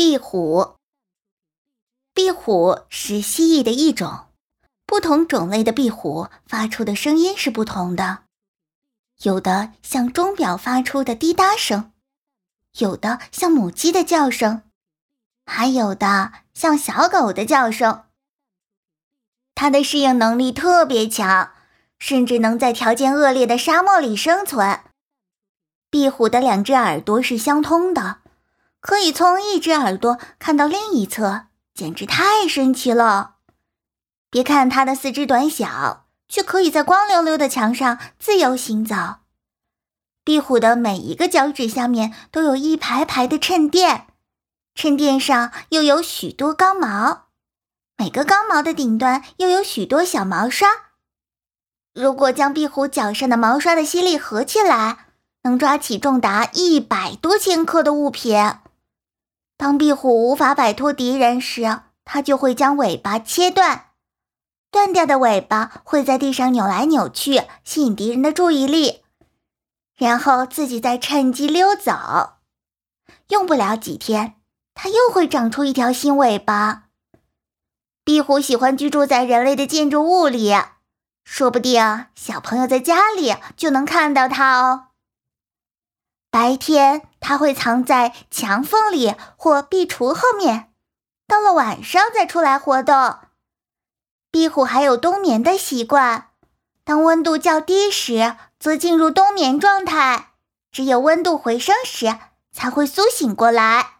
壁虎，壁虎是蜥蜴的一种。不同种类的壁虎发出的声音是不同的，有的像钟表发出的滴答声，有的像母鸡的叫声，还有的像小狗的叫声。它的适应能力特别强，甚至能在条件恶劣的沙漠里生存。壁虎的两只耳朵是相通的。可以从一只耳朵看到另一侧，简直太神奇了！别看它的四肢短小，却可以在光溜溜的墙上自由行走。壁虎的每一个脚趾下面都有一排排的衬垫，衬垫上又有许多钢毛，每个钢毛的顶端又有许多小毛刷。如果将壁虎脚上的毛刷的吸力合起来，能抓起重达一百多千克的物品。当壁虎无法摆脱敌人时，它就会将尾巴切断。断掉的尾巴会在地上扭来扭去，吸引敌人的注意力，然后自己再趁机溜走。用不了几天，它又会长出一条新尾巴。壁虎喜欢居住在人类的建筑物里，说不定小朋友在家里就能看到它哦。白天，它会藏在墙缝里或壁橱后面，到了晚上再出来活动。壁虎还有冬眠的习惯，当温度较低时，则进入冬眠状态，只有温度回升时才会苏醒过来。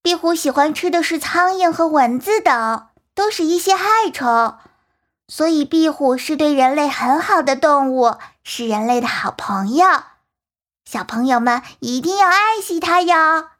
壁虎喜欢吃的是苍蝇和蚊子等，都是一些害虫，所以壁虎是对人类很好的动物，是人类的好朋友。小朋友们一定要爱惜它哟。